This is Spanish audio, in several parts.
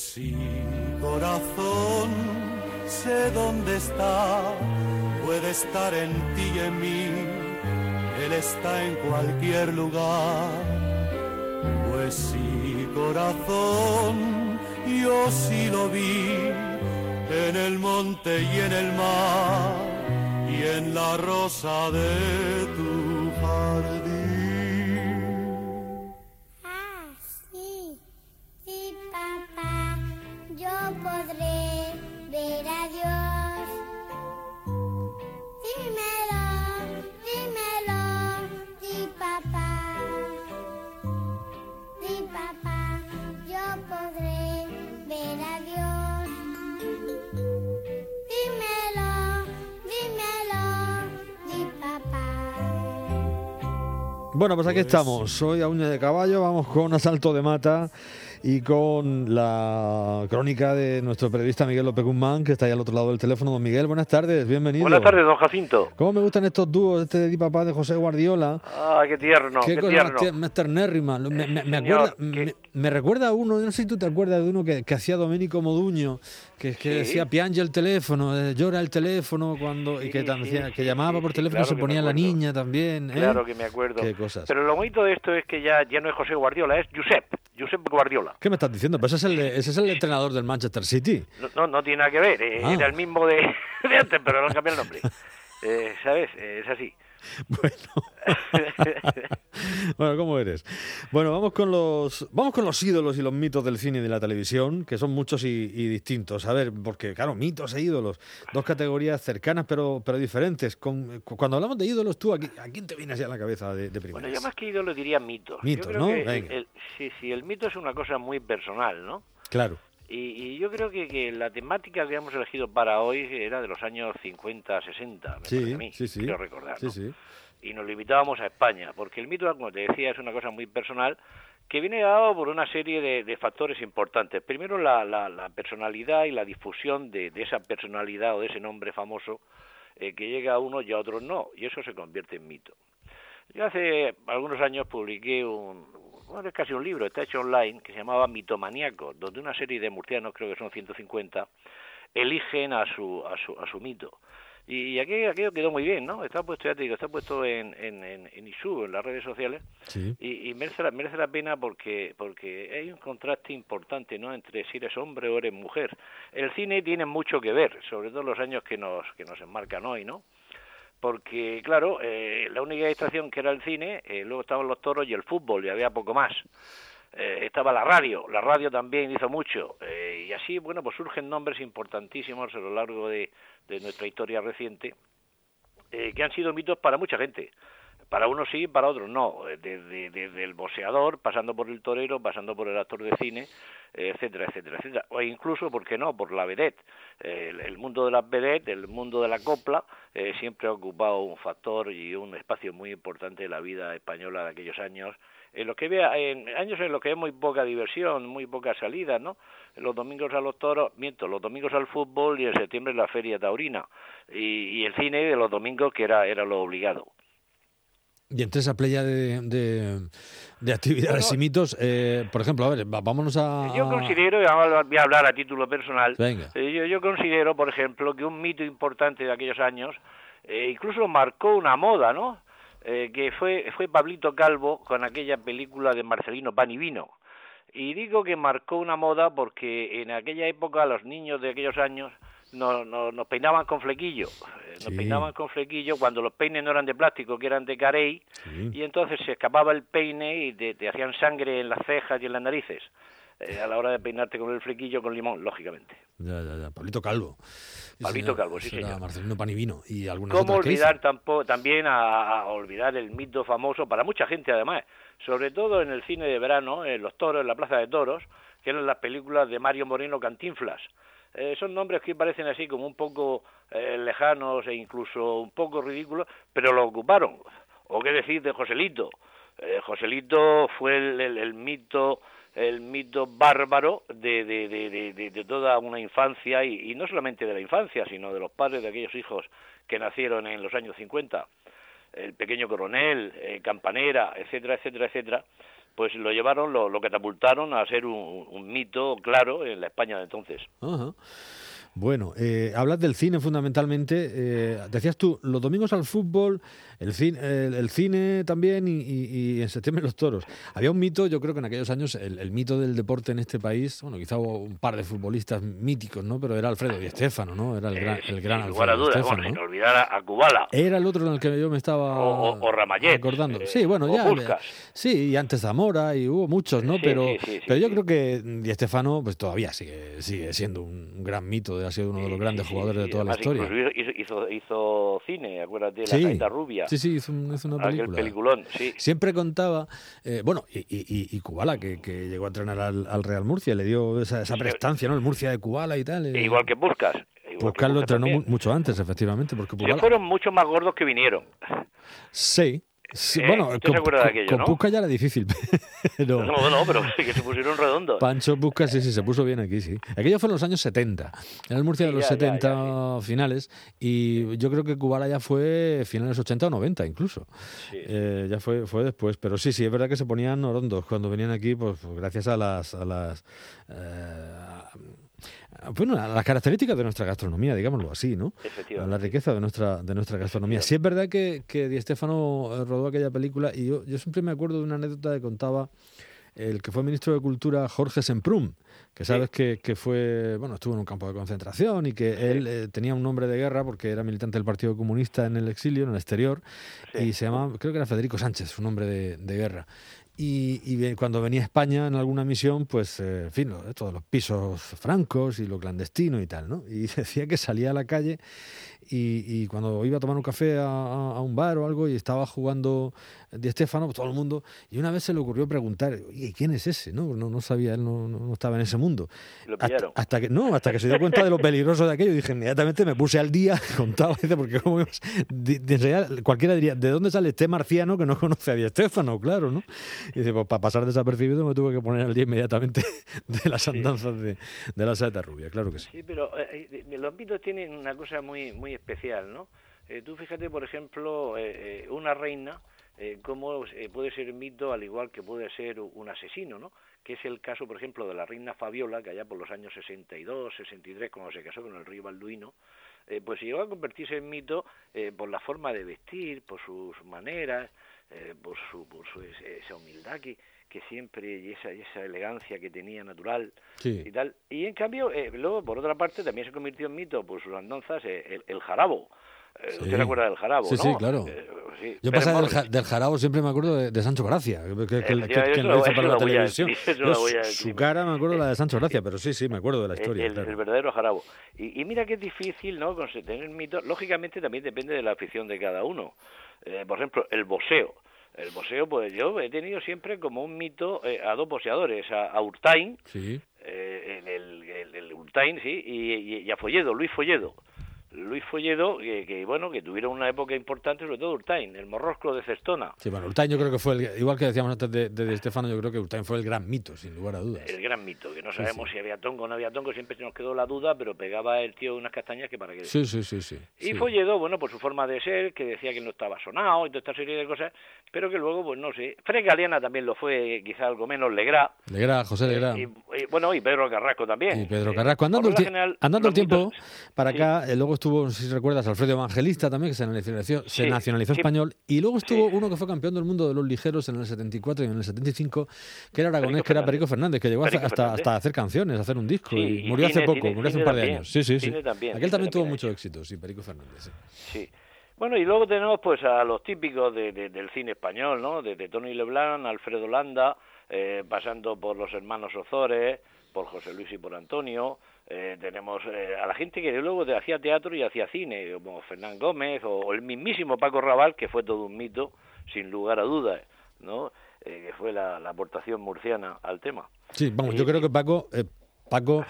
Sí, corazón, sé dónde está, puede estar en ti y en mí, Él está en cualquier lugar. Pues sí, corazón, yo sí lo vi, en el monte y en el mar, y en la rosa de tu Bueno, pues aquí estamos. Hoy a uña de caballo vamos con Asalto de Mata y con la crónica de nuestro periodista Miguel López Guzmán, que está ahí al otro lado del teléfono. Don Miguel, buenas tardes, bienvenido. Buenas tardes, don Jacinto. ¿Cómo me gustan estos dúos, este de Di Papá de José Guardiola? Ah, qué tierno, qué, cosa tierno. más, más ternérrima. Me, me- me acuerda, qué- me, me recuerda a uno, no sé si tú te acuerdas de uno que, que hacía Domenico Moduño, que, que Sí. decía piange el teléfono, eh, llora el teléfono, cuando y que, Sí, sí, sí, que llamaba sí, por sí, teléfono claro se ponía la niña también. ¿eh? Claro que me acuerdo. Qué cosas. Pero lo bonito de esto es que ya, ya no es José Guardiola, es Josep, Josep Guardiola. ¿Qué me estás diciendo? Pues ese es el, ese es el entrenador del Manchester City. No, no, no tiene nada que ver, eh, Ah. era el mismo de, de antes, pero no cambió el nombre. Eh, ¿Sabes? Eh, es así. Bueno. bueno, ¿cómo eres? Bueno, vamos con los vamos con los ídolos y los mitos del cine y de la televisión, que son muchos y, y distintos. A ver, porque claro, mitos e ídolos, dos categorías cercanas pero pero diferentes. Con- cuando hablamos de ídolos, tú, ¿a, qui- a quién te viene así a la cabeza de, de primeras? Bueno, yo más que ídolo diría mitos. Mitos, yo creo ¿no? que el- Venga. el- sí, sí, el mito es una cosa muy personal, ¿no? Claro. Y, y yo creo que, que la temática que hemos elegido para hoy era de los años 50, 60, me Sí, a mí, sí, sí. quiero recordar, Sí, ¿no? sí. y nos limitábamos a España, porque el mito, como te decía, es una cosa muy personal que viene dado por una serie de, de factores importantes. Primero, la, la- la personalidad y la difusión de, de esa personalidad o de ese nombre famoso eh, que llega a unos y a otros no, y eso se convierte en mito. Yo hace algunos años publiqué un, bueno, es casi un libro, está hecho online, que se llamaba Mitomaníaco, donde una serie de murcianos, creo que son 150, eligen a su, a su, a su mito. Y aquello, aquello quedó muy bien, ¿no? Está puesto, ya te digo, está puesto en, en, en, en ISU, en las redes sociales, Sí. y, y merece, la, merece la pena porque, porque hay un contraste importante, ¿no? Entre si eres hombre o eres mujer. El cine tiene mucho que ver, sobre todo los años que nos, que nos enmarcan hoy, ¿no? Porque, claro, eh, la única distracción que era el cine, eh, luego estaban los toros y el fútbol, y había poco más. Eh, estaba la radio, la radio también hizo mucho, eh, y así, bueno, pues surgen nombres importantísimos a lo largo de, de nuestra historia reciente, que han sido mitos para mucha gente. Para unos sí, para otros no. Eh, Desde, el boxeador, pasando por el torero, pasando por el actor de cine, eh, etcétera, etcétera, etcétera. O incluso, ¿por qué no?, por la vedette. Eh, el, el mundo de las vedettes, el mundo de la copla, eh, siempre ha ocupado un factor y un espacio muy importante de la vida española de aquellos años, en los que vea, en años en los que hay muy poca diversión, muy poca salida, ¿no? Los domingos a los toros, miento, los domingos al fútbol y en septiembre la feria taurina. Y, y el cine de los domingos que era, era lo obligado. Y entre esa playa de, de, de actividades Bueno, y mitos, eh, por ejemplo, a ver, vámonos a... Yo considero, y ahora voy a hablar a título personal, Venga. eh, yo, yo considero, por ejemplo, que un mito importante de aquellos años eh, incluso marcó una moda, ¿no? Eh, que fue, fue Pablito Calvo con aquella película de Marcelino Pan y Vino. Y digo que marcó una moda porque en aquella época los niños de aquellos años nos, nos, nos peinaban con flequillo. Eh, Nos Sí. peinaban con flequillo cuando los peines no eran de plástico, que eran de carey, Sí. y entonces se escapaba el peine y te, te hacían sangre en las cejas y en las narices. eh, a la hora de peinarte con el flequillo con limón, lógicamente. Ya, ya, ya. Pablito Calvo. Palmito Calvo, sí, señor. Marcelino Panivino y algunas ¿Cómo otras olvidar tampo- también a, a olvidar el mito famoso para mucha gente además, sobre todo en el cine de verano, en los toros, en la plaza de toros, que eran las películas de Mario Moreno Cantinflas. Eh, son nombres que parecen así como un poco eh, lejanos e incluso un poco ridículos, pero lo ocuparon. ¿O qué decir de Joselito? Eh, Joselito fue el, el- el mito el mito bárbaro de, de, de, toda una infancia y, y no solamente de la infancia, sino de los padres de aquellos hijos que nacieron en los años 50, el pequeño coronel, eh, campanera, etcétera, etcétera, etcétera, pues lo llevaron, lo, lo catapultaron a ser un, un mito claro en la España de entonces. Bueno, eh, hablas del cine fundamentalmente. eh, decías tú, los domingos al fútbol, el cine, el, el cine también y, y- y en septiembre los toros. Había un mito, yo creo que en aquellos años, el, el mito del deporte en este país, bueno, quizá hubo un par de futbolistas míticos, ¿no? Pero era Alfredo Di Stéfano, ¿no? Era el gran, Eh, el gran Alfredo Di dudas, Stéfano, bueno, sin ¿no? olvidar a, a Kubala. Era el otro en el que yo me estaba O- o- o Ramallet, acordando. eh, sí, bueno, o ya. Sí, y antes Zamora y hubo muchos, ¿no? Sí, pero sí, sí, sí, pero yo creo que Di Stéfano pues todavía sigue sigue siendo un gran mito, ha sido uno de los grandes sí, jugadores sí, de toda la historia. Hizo, hizo, hizo cine, acuérdate, La Sí, Gaita Rubia. sí, sí, hizo, un- hizo una película. peliculón. Siempre contaba, eh, bueno, y, y, Kubala, que, que llegó a entrenar al, al Real Murcia, le dio esa, esa prestancia, ¿no? El Murcia de Kubala y tal. eh, Igual que Buscas. Pues Carlos entrenó mu- mucho antes, efectivamente, porque Kubala... fueron mucho más gordos que vinieron. Sí. Sí, Eh, bueno, ¿usted con, se acuerda de con- aquello, con no? Puskás ya era difícil, pero... No, no, pero sí que se pusieron redondos. Pancho Puskás sí, sí, se puso bien aquí, sí. Aquello fue en los años 70. Era el Murcia de los ya, ya, 70 finales y yo creo que Kubala ya fue finales 80 o 90 incluso. Sí. Eh, ya fue, fue después. Pero sí, sí, es verdad que se ponían orondos cuando venían aquí, pues pues, gracias a las... A las eh, bueno, a las características de nuestra gastronomía, digámoslo así, ¿no? A la riqueza de nuestra, de nuestra gastronomía. Sí es verdad que, que Di Stéfano eh, rodó aquella película y yo, yo siempre me acuerdo de una anécdota que contaba el que fue ministro de Cultura, Jorge Semprún, que sabes que, que fue, bueno, estuvo en un campo de concentración y que él eh, tenía un nombre de guerra porque era militante del Partido Comunista en el exilio, en el exterior, Sí. y se llamaba, creo que era Federico Sánchez, su nombre de, de guerra. Y, y cuando venía a España en alguna misión, pues, eh, en fin, lo- todos los pisos francos y lo clandestino y tal, ¿no? Y decía que salía a la calle y, y cuando iba a tomar un café a, a- un bar o algo y estaba jugando Di Stéfano, pues todo el mundo, y una vez se le ocurrió preguntar, oye, ¿quién es ese? No, no, no sabía, él no, no- estaba en ese mundo. Lo Hasta, hasta que no, hasta que se dio cuenta de lo peligroso de aquello, dije, inmediatamente me puse al día, contaba, dice, porque como di- di- enseguida cualquiera diría, ¿de dónde sale este marciano que no conoce a Di Stéfano? Claro, ¿no? Y dice, pues para pasar desapercibido me tuve que poner al día inmediatamente de las andanzas de, de la saeta rubia, claro que sí. Sí, pero eh, eh, los mitos tienen una cosa muy muy especial, ¿no? Eh, tú fíjate, por ejemplo, eh, eh, una reina, eh, cómo eh, puede ser mito al igual que puede ser un asesino, ¿no? Que es el caso, por ejemplo, de la reina Fabiola, que allá por los años 62, 63, cuando se casó con el rey Balduino, eh, pues llegó a convertirse en mito por la forma de vestir, por sus maneras, por su, por su esa humildad que, que siempre y esa, y esa elegancia que tenía natural Sí. y tal. Y en cambio, eh, luego, por otra parte, también se convirtió en mito por sus andanzas eh, el, el jarabo. Eh, Sí. ¿Usted se acuerda del jarabo, Sí, no? sí, claro. Eh, sí. Yo Pérez pasaba del, ja- del jarabo, siempre me acuerdo de, de Sancho Gracia, que, lo hizo para la a televisión. Yo, su- cara me acuerdo la de Sancho Gracia, pero sí, sí, me acuerdo de la historia. el, claro. el verdadero jarabo. Y, y mira que es difícil, ¿no? Con- tener mito. Lógicamente también depende de la afición de cada uno. Por ejemplo, el boxeo. El boxeo, pues yo he tenido siempre como un mito eh, a dos boxeadores, a, a Urtain, Sí. eh, el, el, el Urtain, sí, y, y- y a Folledo, Luis Folledo. Luis Folledo, que, que, bueno, que tuvieron una época importante, sobre todo Urtain, el morrosco de Cestona, Sí, bueno, Urtain yo creo que fue, el, igual que decíamos antes de, de Di Stéfano, yo creo que Urtain fue el gran mito, sin lugar a dudas. el gran mito, que no sabemos sí. si había tongo o no había tongo, siempre se nos quedó la duda, pero pegaba el tío unas castañas que para qué. Sí, sí, sí, sí. Y sí. Folledo, bueno, por su forma de ser, que decía que no estaba sonado y toda esta serie de cosas, pero que luego, pues no sé, Fred Galeana también lo fue, quizá algo menos, Legrá, Legrá, José Legrá. y, y, bueno, y Pedro Carrasco también. Y Pedro Eh, Carrasco. Andando, por el, general, andando el tiempo mitos- para acá, eh, luego estuvo, si recuerdas, Alfredo Evangelista también, que se nacionalizó, se Sí, nacionalizó sí. español. Y luego estuvo Sí. uno que fue campeón del mundo de los ligeros en el 74 y en el 75, que era aragonés, Perico que era. Perico Fernández, que llegó hasta, Perico hasta, Fernández. hasta hacer canciones, hacer un disco. Y y murió hace poco, cine, murió hace un par de también. años. Sí, sí, sí. También, Aquel también tuvo mucho éxito, sí, Perico Fernández. sí. Sí. Bueno, y luego tenemos pues a los típicos de, de- del cine español, ¿no? Desde Tony Leblanc, Alfredo Landa, eh, pasando por los hermanos Ozores, por José Luis y por Antonio. Eh, tenemos eh, a la gente que luego hacía teatro y hacía cine, como Fernán Gómez o, el mismísimo Paco Raval, que fue todo un mito, sin lugar a dudas, ¿no? Eh, que fue la, aportación murciana al tema. Sí, vamos, yo creo que Paco, Paco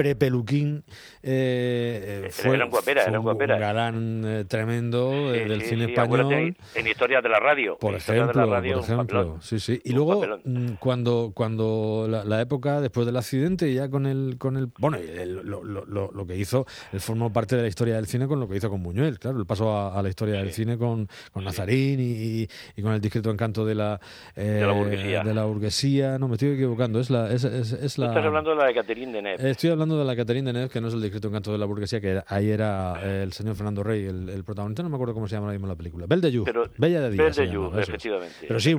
prepeluquín eh, fue, era un, guapera, era un, guapera. galán eh, tremendo eh, del cine español. En, Historia de la Radio. Por ejemplo, por ejemplo. Sí, sí. Y luego, mm, cuando, cuando la, época, después del accidente, ya con el... Con el bueno, lo, lo, lo, que hizo, él formó parte de la historia del cine con lo que hizo con Buñuel, claro, él pasó a, la historia del cine con, con Nazarín y, y, con el discreto encanto de la, de la burguesía. De la burguesía. No, me estoy equivocando, es la... Es, es, la... Estás hablando de la de Catherine Deneuve. Estoy hablando de la Caterina de Neves, que no es el discreto encanto de la burguesía, que ahí era eh, el señor Fernando Rey, el, protagonista, no me acuerdo cómo se llama ahora mismo la película. Belle de Bella de Día. de efectivamente. Pero sí,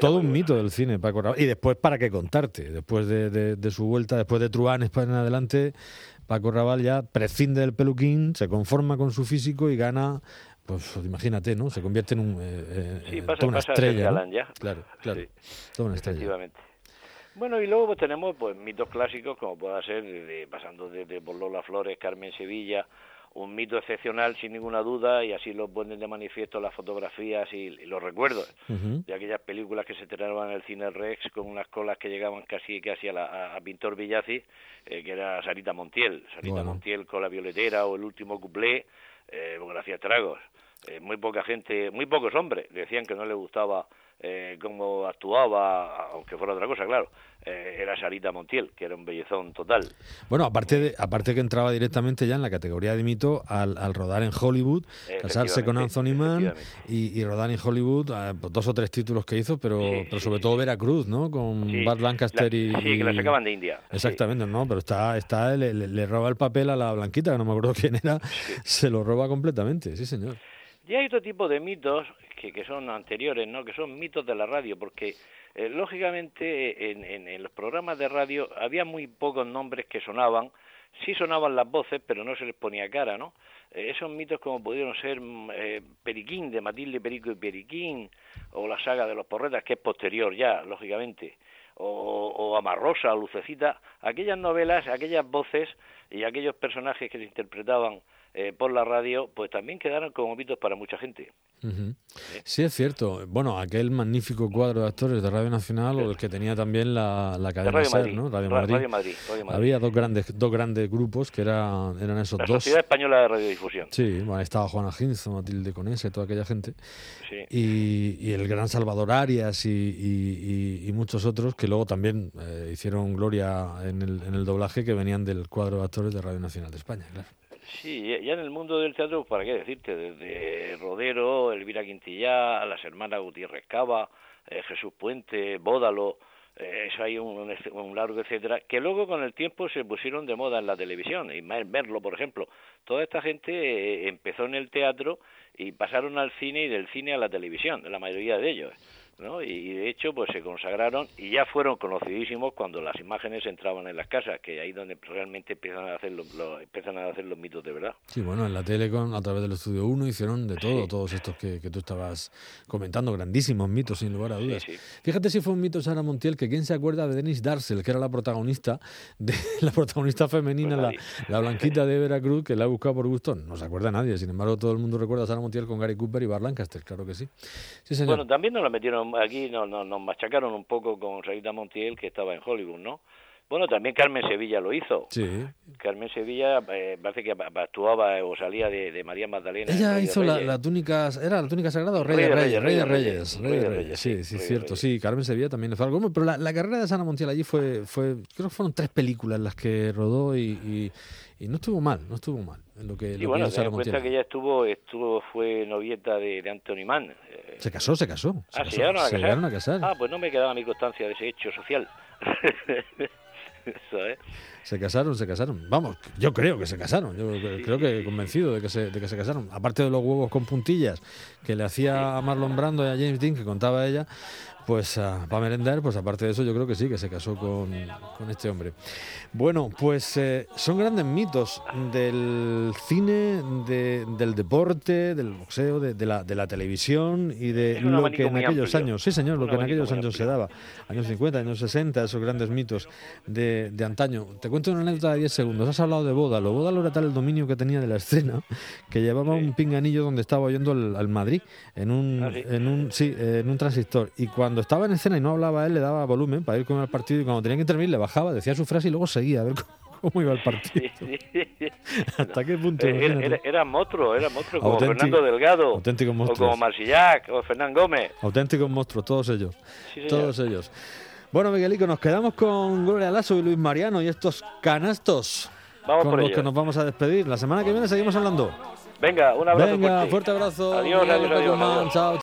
todo un mito del cine, Paco Raval. Y después, ¿para qué contarte? Después de, su vuelta, después de Truán, en adelante, Paco Raval ya prescinde del peluquín, se conforma con su físico y gana pues imagínate, ¿no? Se convierte en un, eh, eh, toda una estrella. Claro, claro. Toda una estrella. Bueno, y luego pues, tenemos pues mitos clásicos, como pueda ser, pasando desde por Lola Flores, Carmen Sevilla, un mito excepcional sin ninguna duda, y así lo ponen de manifiesto las fotografías y, los recuerdos de aquellas películas que se estrenaban en el cine Rex con unas colas que llegaban casi casi a, la, a, Pintor Villazzi, eh, que era Sarita Montiel, Sarita Montiel con la violetera o el último cuplé, eh, porque hacía tragos. Eh, muy poca gente, muy pocos hombres decían que no le gustaba eh, cómo actuaba, aunque fuera otra cosa, claro, eh, era Sarita Montiel, que era un bellezón total. Bueno, aparte de, aparte que entraba directamente ya en la categoría de mito al, rodar en Hollywood, casarse con Anthony Mann y, rodar en Hollywood, eh, pues dos o tres títulos que hizo, pero, pero sobre todo Veracruz, ¿no? Con Bart Lancaster y... Sí, que la sacaban de India. Exactamente, ¿no? Pero está, está le, le, roba el papel a la blanquita, que no me acuerdo quién era, se lo roba completamente, sí señor. Y hay otro tipo de mitos que, que son anteriores, ¿no? Que son mitos de la radio, porque eh, lógicamente en, en, los programas de radio había muy pocos nombres que sonaban, sí sonaban las voces, pero no se les ponía cara, ¿no? Eh, esos mitos como pudieron ser mm, eh, Periquín, de Matilde Perico y Periquín, o la saga de los Porretas, que es posterior ya, lógicamente, o, o Amarrosa, o Lucecita, aquellas novelas, aquellas voces y aquellos personajes que se interpretaban eh, por la radio, pues también quedaron como mitos para mucha gente. Sí, es cierto. Bueno, aquel magnífico cuadro de actores de Radio Nacional o el que tenía también la, la cadena Radio ¿no? Radio, Madrid. Había dos grandes, dos grandes grupos que eran, eran esos dos. La Sociedad Española de Radiodifusión. Sí, bueno, estaba Juana Ginzo, Matilde Conese, toda aquella gente. Y, el gran Salvador Arias y, muchos otros que luego también eh, hicieron gloria en el, en el doblaje que venían del cuadro de actores de Radio Nacional de España, claro. Sí, ya en el mundo del teatro, ¿para qué decirte? Desde Rodero, Elvira Quintillá, las hermanas Gutiérrez Cava, eh, Jesús Puente, Bódalo, eh, eso hay un, un, largo etcétera, que luego con el tiempo se pusieron de moda en la televisión, Ismael Merlo, por ejemplo. Toda esta gente eh, empezó en el teatro y pasaron al cine y del cine a la televisión, la mayoría de ellos. ¿No? Y, de hecho pues se consagraron y ya fueron conocidísimos cuando las imágenes entraban en las casas que ahí donde realmente empiezan a hacer los, empiezan a hacer los mitos de verdad. Sí bueno en la Telecom a través del estudio 1 hicieron de todo todos estos que, que, tú estabas comentando grandísimos mitos sin lugar a dudas. fíjate si fue un mito Sara Montiel que quién se acuerda de Denise Darcel que era la protagonista de la protagonista femenina pues la, la, blanquita de Veracruz que la ha buscado por gusto. No se acuerda nadie sin embargo todo el mundo recuerda a Sara Montiel con Gary Cooper y Bar Lancaster claro que sí, sí señor. bueno también nos la metieron aquí nos, nos, machacaron un poco con Sarita Montiel, que estaba en Hollywood, ¿no? Bueno, también Carmen Sevilla lo hizo. Sí. Carmen Sevilla eh, parece que actuaba o salía de, María Magdalena. Ella hizo la, túnica, ¿era la túnica sagrada o Rey, de Reyes? Rey de Reyes. Rey de Reyes, sí, sí, cierto. Sí, Carmen Sevilla también le fue algo. Pero la, carrera de Sana Montiel allí fue, fue, creo que fueron tres películas las que rodó y, y, no estuvo mal, no estuvo mal. En lo que, y bueno, cuenta que ella estuvo, estuvo fue novieta de, de Anthony Mann. Se casó, se casó. Se ah, casó, ¿se llegaron a casar? Se llegaron a casar. Ah, pues no me quedaba mi constancia de ese hecho social. Eso, ¿eh? Se casaron, se casaron. Vamos, yo creo que se casaron. Yo creo que convencido de que, se, de que se casaron. Aparte de los huevos con puntillas que le hacía a Marlon Brando y a James Dean, que contaba ella, pues uh, para merendar, pues aparte de eso, yo creo que sí, que se casó con, con este hombre. Bueno, pues eh, son grandes mitos del cine, de, del deporte, del boxeo, de, de, la, de la televisión y de lo que en aquellos años, sí señor, lo que en aquellos años se daba, años 50, años 60, esos grandes mitos de antaño. Te cuento una anécdota de 10 segundos. Has hablado de Bódalo. Bódalo era tal el dominio que tenía de la escena que llevaba un pinganillo donde estaba oyendo al, al Madrid en un, ¿Ah, sí? en un sí, en un transistor. Y cuando estaba en escena y no hablaba él, le daba volumen para ir con el partido y cuando tenía que intervenir le bajaba, decía su frase y luego seguía a ver cómo, iba el partido. Sí, sí, sí. ¿Hasta qué punto? Eh, Era, era, era monstruo, era monstruo, como Auténtico- Fernando Delgado, auténticos o monstruos. como Marsillac, o Fernán Gómez. Auténticos monstruos, todos ellos. Sí, todos ellos. Bueno, Miguelico, nos quedamos con Gloria Lasso y Luis Mariano y estos canastos Vamos con por los ello. que nos vamos a despedir. La semana que viene seguimos hablando. Venga, un abrazo Venga, fuerte abrazo. Adiós, Miguel adiós, adiós, adiós. Chao,